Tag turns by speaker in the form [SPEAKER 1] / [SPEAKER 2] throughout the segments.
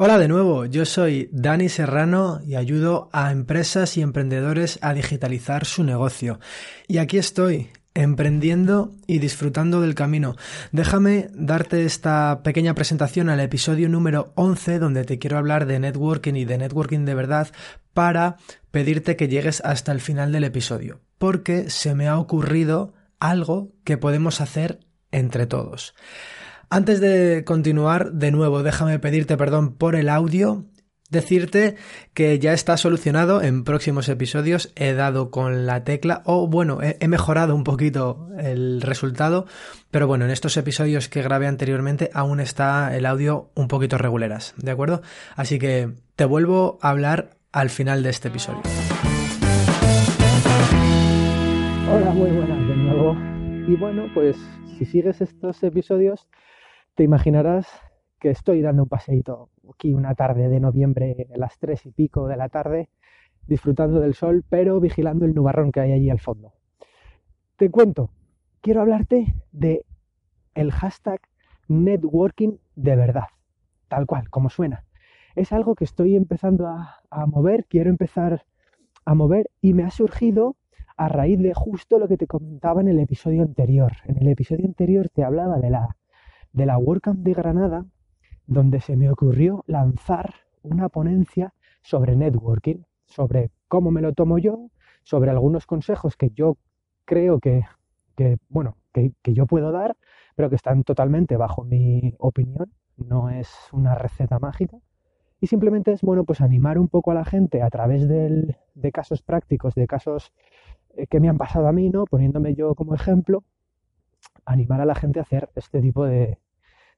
[SPEAKER 1] Hola de nuevo, yo soy Dani Serrano y ayudo a empresas y emprendedores a digitalizar su negocio. Y aquí estoy, emprendiendo y disfrutando del camino. Déjame darte esta pequeña presentación al episodio número 11 donde te quiero hablar de networking y de networking de verdad para pedirte que llegues hasta el final del episodio, porque se me ha ocurrido algo que podemos hacer entre todos. Antes de continuar, de nuevo, déjame pedirte perdón por el audio. Decirte que ya está solucionado en próximos episodios. He dado con la tecla, o bueno, he, mejorado un poquito el resultado, pero bueno, en estos episodios que grabé anteriormente aún está el audio un poquito reguleras, ¿de acuerdo? Así que te vuelvo a hablar al final de este episodio.
[SPEAKER 2] Hola, muy buenas de nuevo. Y bueno, pues si sigues estos episodios, te imaginarás que estoy dando un paseíto aquí una tarde de noviembre a las tres y pico de la tarde, disfrutando del sol, pero vigilando el nubarrón que hay allí al fondo. Te cuento, quiero hablarte de el hashtag networking de verdad, tal cual, como suena. Es algo que estoy empezando a, a mover, quiero empezar a mover y me ha surgido a raíz de justo lo que te comentaba en el episodio anterior. En el episodio anterior te hablaba de la de la WordCamp de Granada, donde se me ocurrió lanzar una ponencia sobre networking, sobre cómo me lo tomo yo, sobre algunos consejos que yo creo que, bueno, que, yo puedo dar, pero que están totalmente bajo mi opinión, no es una receta mágica. Y simplemente es, bueno, pues animar un poco a la gente a través de casos prácticos, de casos eh, que me han pasado a mí, ¿no? Poniéndome yo como ejemplo, animar a la gente a hacer este tipo de,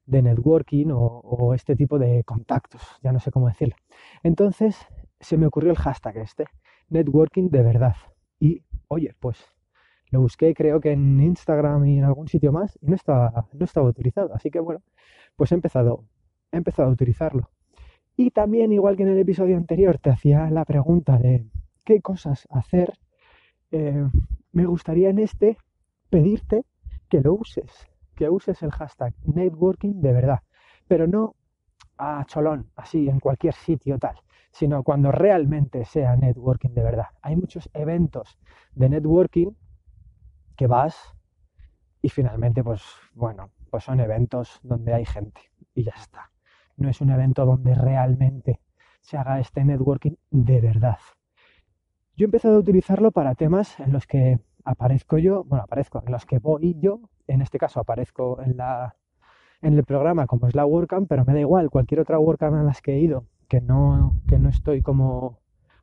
[SPEAKER 2] networking o, este tipo de contactos, ya no sé cómo decirlo. Entonces se me ocurrió el hashtag este, networking de verdad. Y oye, pues lo busqué creo que en Instagram y en algún sitio más y no estaba, no estaba utilizado. Así que bueno, pues he empezado, he empezado a utilizarlo. Y también, igual que en el episodio anterior, te hacía la pregunta de qué cosas hacer. Eh, me gustaría en este pedirte que lo uses, que uses el hashtag networking de verdad, pero no a cholón, así en cualquier sitio tal, sino cuando realmente sea networking de verdad. Hay muchos eventos de networking que vas y finalmente, pues bueno, pues son eventos donde hay gente y ya está. No es un evento donde realmente se haga este networking de verdad. Yo he empezado a utilizarlo para temas en los que aparezco yo, bueno, aparezco en los que voy yo, en este caso aparezco en la en el programa como es la WordCamp, pero me da igual, cualquier otra WordCamp en las que he ido, que no, que no estoy como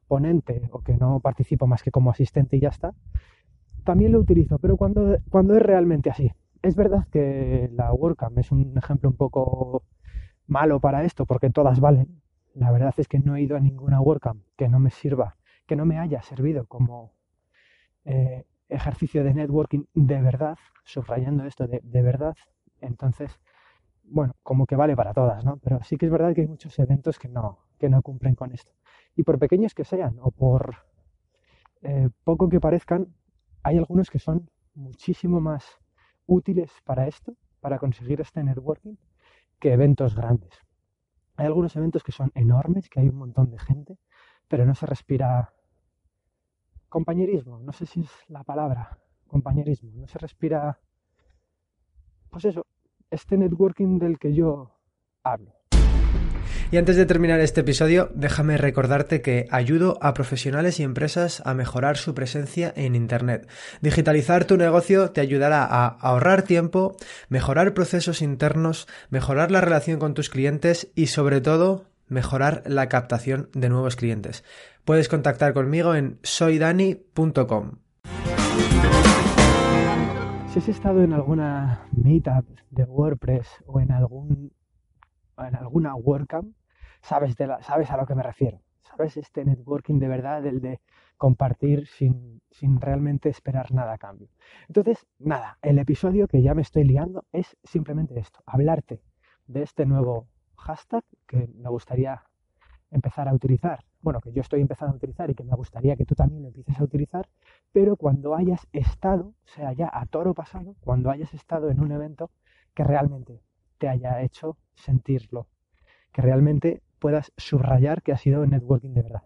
[SPEAKER 2] ponente o que no participo más que como asistente y ya está, también lo utilizo, pero cuando, cuando es realmente así. Es verdad que la WordCamp es un ejemplo un poco malo para esto, porque todas valen. La verdad es que no he ido a ninguna WordCamp que no me sirva, que no me haya servido como eh, ejercicio de networking de verdad, subrayando esto de, de verdad, entonces, bueno, como que vale para todas, ¿no? Pero sí que es verdad que hay muchos eventos que no, que no cumplen con esto. Y por pequeños que sean, o por eh, poco que parezcan, hay algunos que son muchísimo más útiles para esto, para conseguir este networking, que eventos grandes. Hay algunos eventos que son enormes, que hay un montón de gente, pero no se respira compañerismo, no sé si es la palabra, compañerismo, no se respira, pues eso, este networking del que yo hablo.
[SPEAKER 1] Y antes de terminar este episodio, déjame recordarte que ayudo a profesionales y empresas a mejorar su presencia en Internet. Digitalizar tu negocio te ayudará a ahorrar tiempo, mejorar procesos internos, mejorar la relación con tus clientes y sobre todo mejorar la captación de nuevos clientes. Puedes contactar conmigo en soydani.com.
[SPEAKER 2] Si has estado en alguna meetup de WordPress o en algún en alguna WordCamp, sabes, de la, sabes a lo que me refiero. Sabes este networking de verdad, el de compartir sin, sin realmente esperar nada a cambio. Entonces, nada, el episodio que ya me estoy liando es simplemente esto, hablarte de este nuevo hashtag que me gustaría empezar a utilizar, bueno, que yo estoy empezando a utilizar y que me gustaría que tú también lo empieces a utilizar, pero cuando hayas estado, o sea, ya a toro pasado, cuando hayas estado en un evento que realmente te haya hecho sentirlo, que realmente
[SPEAKER 3] puedas subrayar que ha sido networking de verdad.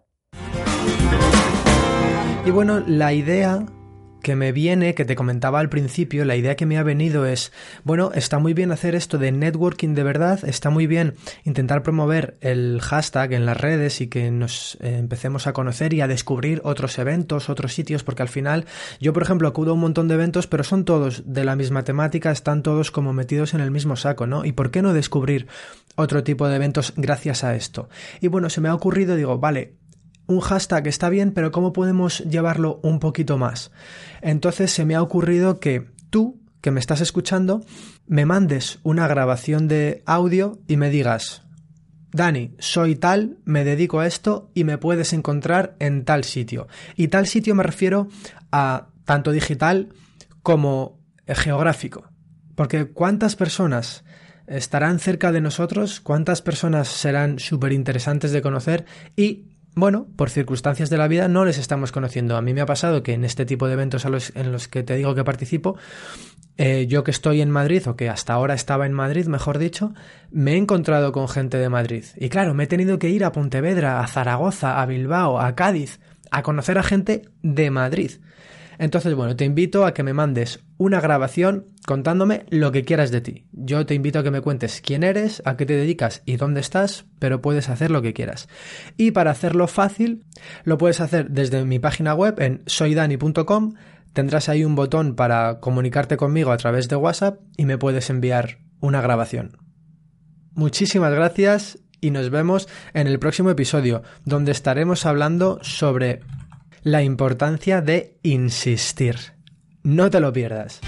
[SPEAKER 2] Y bueno, la idea que me viene, que te comentaba al principio, la idea que me ha venido es, bueno, está muy bien hacer esto de networking de verdad, está muy bien intentar promover el hashtag en las redes y que nos eh, empecemos a conocer y a descubrir otros eventos, otros sitios, porque al final yo, por ejemplo, acudo a un montón de eventos, pero son todos de la misma temática, están todos como metidos en el mismo saco, ¿no? ¿Y por qué no descubrir otro tipo de eventos gracias a esto? Y bueno, se me ha ocurrido, digo, vale, un hashtag está bien, pero ¿cómo podemos llevarlo un poquito más? Entonces se me ha ocurrido que tú, que me estás escuchando, me mandes una grabación de audio y me digas, Dani, soy tal, me dedico a esto y me puedes encontrar en tal sitio. Y tal sitio me refiero a tanto digital como geográfico. Porque ¿cuántas personas estarán cerca de nosotros? ¿Cuántas personas serán súper interesantes de conocer? Y bueno, por circunstancias de la vida no les estamos conociendo. A mí me ha pasado que en este tipo de eventos en los que te digo que participo, eh, yo que estoy en Madrid, o que hasta ahora estaba en Madrid, mejor dicho, me he encontrado con gente de Madrid. Y claro, me he tenido que ir a Pontevedra, a Zaragoza, a Bilbao, a Cádiz, a conocer a gente de Madrid. Entonces, bueno, te invito a que me mandes una grabación contándome lo que quieras de ti. Yo te invito a que me cuentes quién eres, a qué te dedicas y dónde estás, pero puedes hacer lo que quieras. Y para hacerlo fácil, lo puedes hacer desde mi página web en soydani.com. Tendrás ahí un botón para comunicarte conmigo a través de WhatsApp y me puedes enviar una grabación. Muchísimas gracias y nos vemos en el próximo episodio, donde estaremos hablando sobre la importancia de insistir. No te lo pierdas.